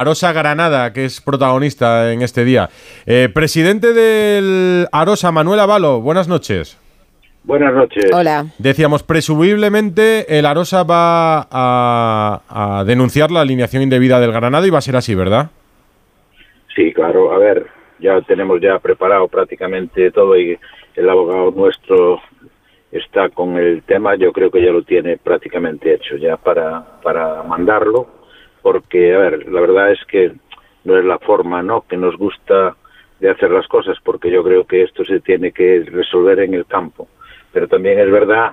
Arosa Granada, que es protagonista en este día. Eh, presidente del Arosa, Manuel Avalo, buenas noches. Buenas noches. Hola. Decíamos, presumiblemente el Arosa va a, a denunciar la alineación indebida del Granada y va a ser así, ¿verdad? Sí, claro. A ver, ya tenemos ya preparado prácticamente todo y el abogado nuestro está con el tema. Yo creo que ya lo tiene prácticamente hecho ya para, para mandarlo, porque, a ver, la verdad es que no es la forma, ¿no?, que nos gusta de hacer las cosas, porque yo creo que esto se tiene que resolver en el campo. Pero también es verdad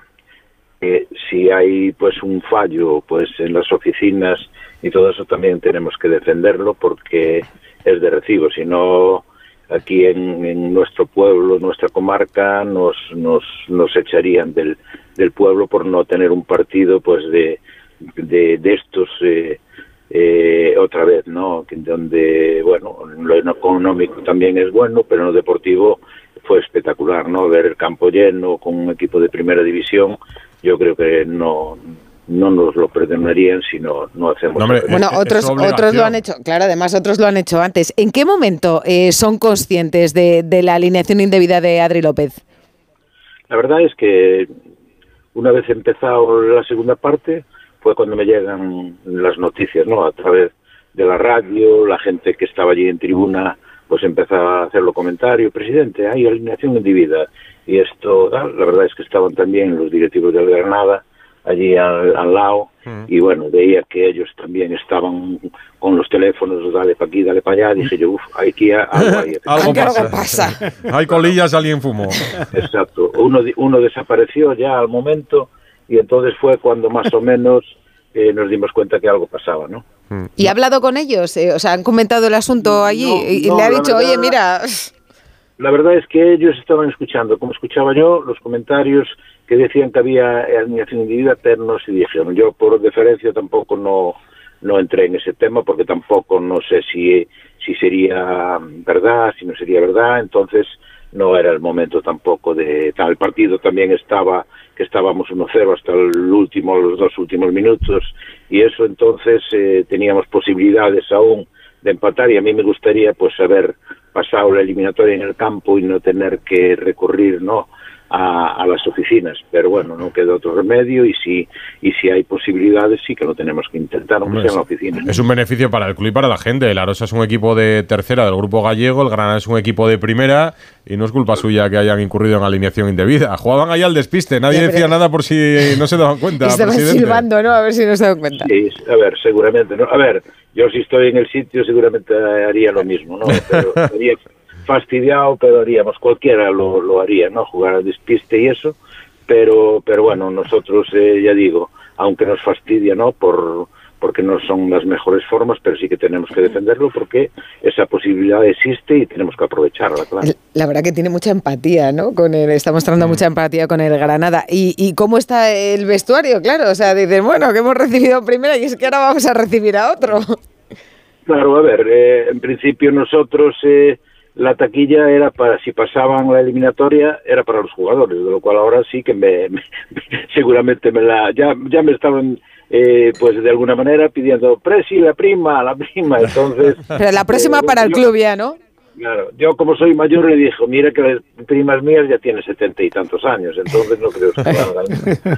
que si hay pues un fallo pues en las oficinas y todo eso también tenemos que defenderlo porque es de recibo, si no aquí en, en, nuestro pueblo, nuestra comarca, nos, nos, nos echarían del, del, pueblo por no tener un partido pues de, de, de estos eh, eh, otra vez, ¿no? Donde, bueno, lo económico también es bueno, pero en lo deportivo fue espectacular, ¿no? Ver el campo lleno con un equipo de primera división, yo creo que no no nos lo perdonarían si no, no hacemos. No, bueno, otros, otros lo han hecho, claro, además otros lo han hecho antes. ¿En qué momento eh, son conscientes de, de, la alineación indebida de Adri López? La verdad es que una vez empezado la segunda parte fue cuando me llegan las noticias, ¿no? A través de la radio, la gente que estaba allí en tribuna pues empezaba a hacer los comentarios, presidente, hay alineación indebida. Y esto, la verdad es que estaban también los directivos del Granada, allí al, al lado mm. y bueno, veía que ellos también estaban con los teléfonos, dale para aquí, dale para allá, dije yo, uff, aquí algo hay. algo pasa. pasa. hay colillas, alguien fumó. Exacto, uno, uno desapareció ya al momento y entonces fue cuando más o menos eh, nos dimos cuenta que algo pasaba, ¿no? ¿Y ha hablado con ellos? Eh, o sea, ¿han comentado el asunto allí? No, y no, le ha dicho, verdad, oye, mira... La verdad es que ellos estaban escuchando, como escuchaba yo, los comentarios que decían que había alineación indebida, pero no se dijeron. Yo, por deferencia, tampoco no, no entré en ese tema porque tampoco no sé si, si sería verdad, si no sería verdad, entonces no era el momento tampoco de tal. El partido también estaba, que estábamos 1-0 hasta el último, los dos últimos minutos, y eso entonces eh, teníamos posibilidades aún de empatar y a mí me gustaría pues haber pasado la eliminatoria en el campo y no tener que recurrir, ¿no? A, a, las oficinas, pero bueno, no queda otro remedio y si y si hay posibilidades sí que lo tenemos que intentar, aunque sea en la oficina. Es un beneficio para el club y para la gente. El Arosa es un equipo de tercera del grupo gallego, el Granada es un equipo de primera y no es culpa suya que hayan incurrido en alineación indebida. Jugaban ahí al despiste, nadie ya, decía nada por si no se daban cuenta. Estaban silbando, ¿no? A ver si no se daban cuenta. Sí, a ver, seguramente, ¿no? A ver, yo si estoy en el sitio seguramente haría lo mismo, ¿no? Pero sería fastidiado, pero haríamos, cualquiera lo, lo haría, ¿no? Jugar al despiste y eso, pero, pero bueno, nosotros, eh, ya digo, aunque nos fastidia, ¿no? Por, porque no son las mejores formas, pero sí que tenemos que defenderlo porque esa posibilidad existe y tenemos que aprovecharla, claro. La verdad que tiene mucha empatía, ¿no? Con el, está mostrando mm. mucha empatía con el Granada. ¿Y, ¿Y, cómo está el vestuario? Claro, o sea, dicen, bueno, que hemos recibido primera y es que ahora vamos a recibir a otro. Claro, a ver, eh, en principio nosotros... Eh, la taquilla era para, si pasaban la eliminatoria, era para los jugadores, de lo cual ahora sí que me, me seguramente me la, ya, ya me estaban, eh, pues de alguna manera pidiendo, Presi, la prima, la prima, entonces... Pero la próxima eh, para el yo, club ya, ¿no? Claro, yo como soy mayor le dije, mira que las primas mías ya tienen setenta y tantos años, entonces no creo que.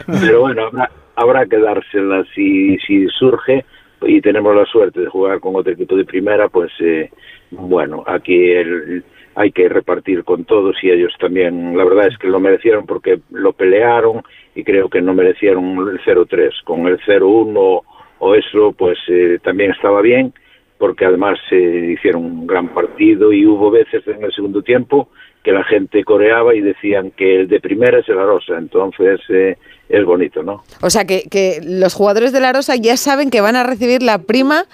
Pero bueno, habrá, habrá que dárselas si, si surge y tenemos la suerte de jugar con otro equipo de primera, pues eh, bueno, aquí el, hay que repartir con todos y ellos también, la verdad es que lo merecieron porque lo pelearon y creo que no merecieron el 0-3. Con el 0-1 o eso, pues eh, también estaba bien porque además eh, hicieron un gran partido y hubo veces en el segundo tiempo que la gente coreaba y decían que el de primera es el Arosa, entonces eh, es bonito, ¿no? O sea, que, que los jugadores de la Arosa ya saben que van a recibir la prima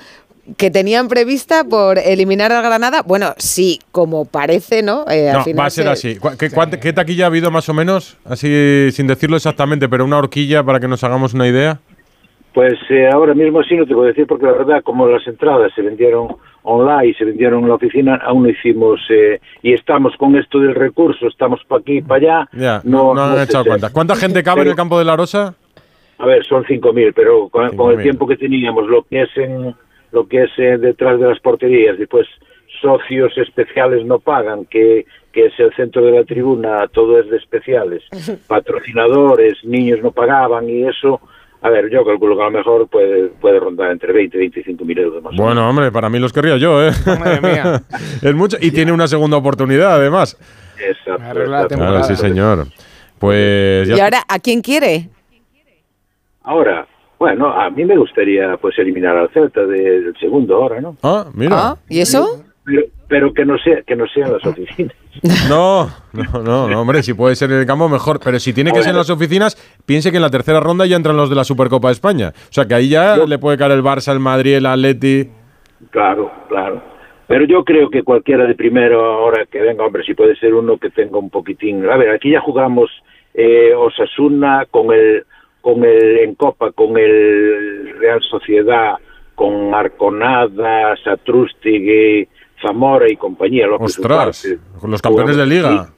que tenían prevista por eliminar a Granada. Bueno, sí, como parece, ¿no? Eh, no, va a ser se... así. ¿Qué, sí. ¿Qué, taquilla ha habido más o menos? Así, sin decirlo exactamente, pero una horquilla para que nos hagamos una idea. Pues eh, ahora mismo sí no te puedo decir porque la verdad como las entradas se vendieron online, se vendieron en la oficina, aún no hicimos eh, y estamos con esto del recurso, estamos para aquí y para allá. Ya, no, no, han echado cuenta. ¿Cuánta gente cabe pero, en el campo de la Rosa? A ver, son 5.000, pero con, con, el tiempo que teníamos, lo que es en lo que es eh, detrás de las porterías, después socios especiales no pagan, que, que es el centro de la tribuna, todo es de especiales, patrocinadores, niños no pagaban y eso, a ver, yo calculo que a lo mejor puede, puede rondar entre 20 y 25 mil euros más. Bueno, hombre, para mí los querría yo, ¿eh? Madre mía. es mucho. Y tiene una segunda oportunidad, además. Exacto, exacto. Claro, sí, señor. Pues ya Y ahora, ¿a quién quiere? Ahora, bueno, a mí me gustaría pues eliminar al Celta de- del segundo ahora, ¿no? Ah, mira. Ah, ¿Y eso? Pero, pero que no sea que no sean las oficinas. No, no, no, no, hombre, si puede ser en el campo mejor, pero si tiene que ser en las oficinas, piense que en la tercera ronda ya entran los de la Supercopa de España. O sea que ahí ya le puede caer el Barça, el Madrid, el Atleti. Claro, claro. Pero yo creo que cualquiera de primero ahora que venga, hombre, si puede ser uno que tenga un poquitín. A ver, aquí ya jugamos eh, Osasuna con el con el en Copa con el Real Sociedad, con Arconada, Satrústigui, Zamora y compañía. López Ostras, con los campeones de liga.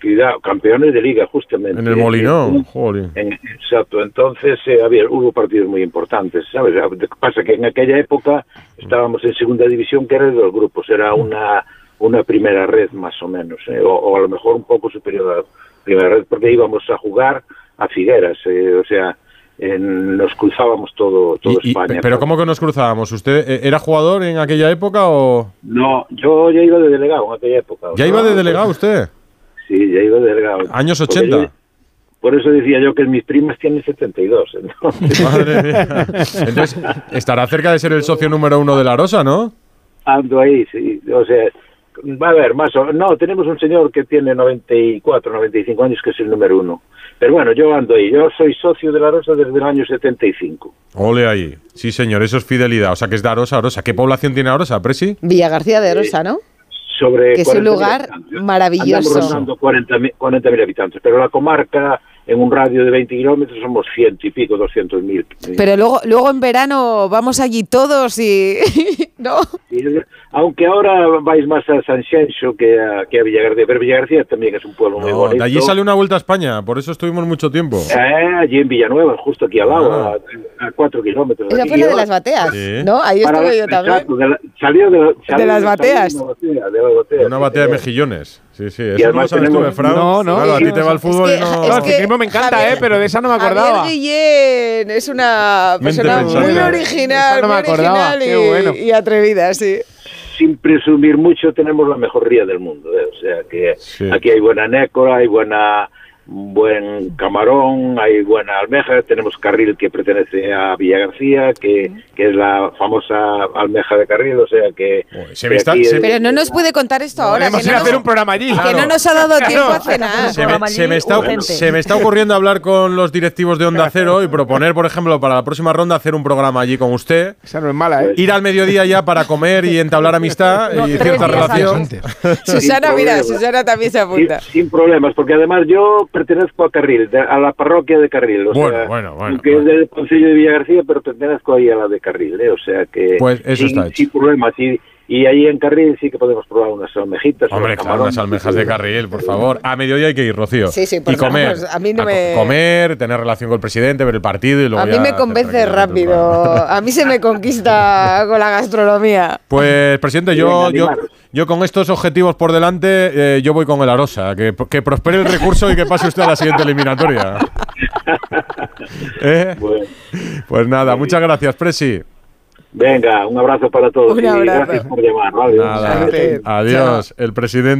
Cuidado, campeones de liga, justamente. En el Molinón, joder. En- exacto, entonces eh, había, hubo partidos muy importantes, ¿sabes? Lo que pasa que en aquella época estábamos en segunda división, que era de dos grupos, era una, una primera red más o menos, ¿eh? o, o a lo mejor un poco superior a la primera red, porque íbamos a jugar a Figueras, eh, o sea, en- nos cruzábamos todo, todo Y- y- España. pero ¿cómo que nos cruzábamos? ¿Usted eh, era jugador en aquella época o No, yo ya iba de delegado en aquella época. o ya sea, iba de delegado usted? Sí, ya iba de delegado. Años Porque 80. yo- por eso decía yo que mis primas tienen 72. Entonces, Madre mía. Entonces, estará cerca de ser el socio número uno de la Rosa, ¿no? ando ahí, sí. O sea, va a ver, más o No, tenemos un señor que tiene 94, 95 años, que es el número uno. Pero bueno, yo ando ahí. Yo soy socio de la Rosa desde el año 75. Ole ahí. Sí, señor, eso es fidelidad. O sea, que es de Arosa, Arosa. ¿Qué población tiene Arosa, Presi? Villa García de Rosa, ¿no? Sobre Que es un 40.000 lugar habitantes. maravilloso. Andamos rondando 40.000 40.000 habitantes, pero la comarca, en un radio de 20 kilómetros, somos ciento y pico, 200.000. Pero luego, luego en verano vamos allí todos y... ¿No? Sí, aunque ahora vais más a San Xenxo que a, que a Villagarcía, pero Villagarcía también es un pueblo muy No, bonito. de allí sale una vuelta a España, por eso estuvimos mucho tiempo. Eh, allí en Villanueva, justo aquí al lado, Ah. a, a cuatro kilómetros. Esa fue la de las bateas, Sí. ¿no? Ahí estuve yo también. exacto, de la- salió de, salió- las salió bateas. de una batea, de las bateas, Una batea de mejillones. Sí, sí. Y Eso no lo sabes tú, tenemos- ¿eh, Fran? No, no. Claro, a ti te va el es fútbol que- y no... es No, que Crismo me encanta, Javier- ¿eh? Pero de esa no me acordaba. Javier Guillén es una persona muy original, no me muy original y, bueno. y atrevida, sí. Sin presumir mucho, tenemos la mejor ría del mundo. ¿eh? O sea que Sí. aquí hay buena nécora, hay buena buen camarón, hay buena almeja, tenemos carril que pertenece a Villa García, que, que es la famosa almeja de carril, o sea que... Joder, se que me está- aquí se- es- Pero no nos puede contar esto ahora, que ir no, a hacer nos- un programa allí. que no nos ha dado tiempo a cenar. Se me, se está, se me está ocurriendo hablar con los directivos de Onda Cero y proponer, por ejemplo, para la próxima ronda hacer un programa allí con usted. Esa no es mala, ¿eh? Ir al mediodía ya para comer y entablar amistad No, y cierta relación. Susana, Sin mira. Susana también se sin, apunta. sin problemas, porque además yo pertenezco a Carril, a la parroquia de Carril. O Bueno, sea, bueno, bueno, Que bueno. es del Consejo de Villa García, pero pertenezco ahí a la de Carril, ¿eh? o sea que... Pues eso sin, está hecho. Sin problemas, y, y ahí en Carril sí que podemos probar unas almejitas. Hombre, claro, unas almejas de carril, por favor. A mediodía hay que ir, Rocío. Sí, sí, y porque comer. vamos, a mí no co- me- Comer, tener relación con el presidente, ver el partido y luego A mí ya me convence rápido. A mí se me conquista con la gastronomía. Pues, presidente, yo, Venga, yo, animaros. Yo con estos objetivos por delante, eh, yo voy con el Arosa. Que, que prospere el recurso y que pase usted a la siguiente eliminatoria. ¿Eh? Bueno, Pues nada, muchas gracias, Presi. venga, un abrazo para todos Un y abrazo. gracias por llamar. Suerte. adiós. El presidente.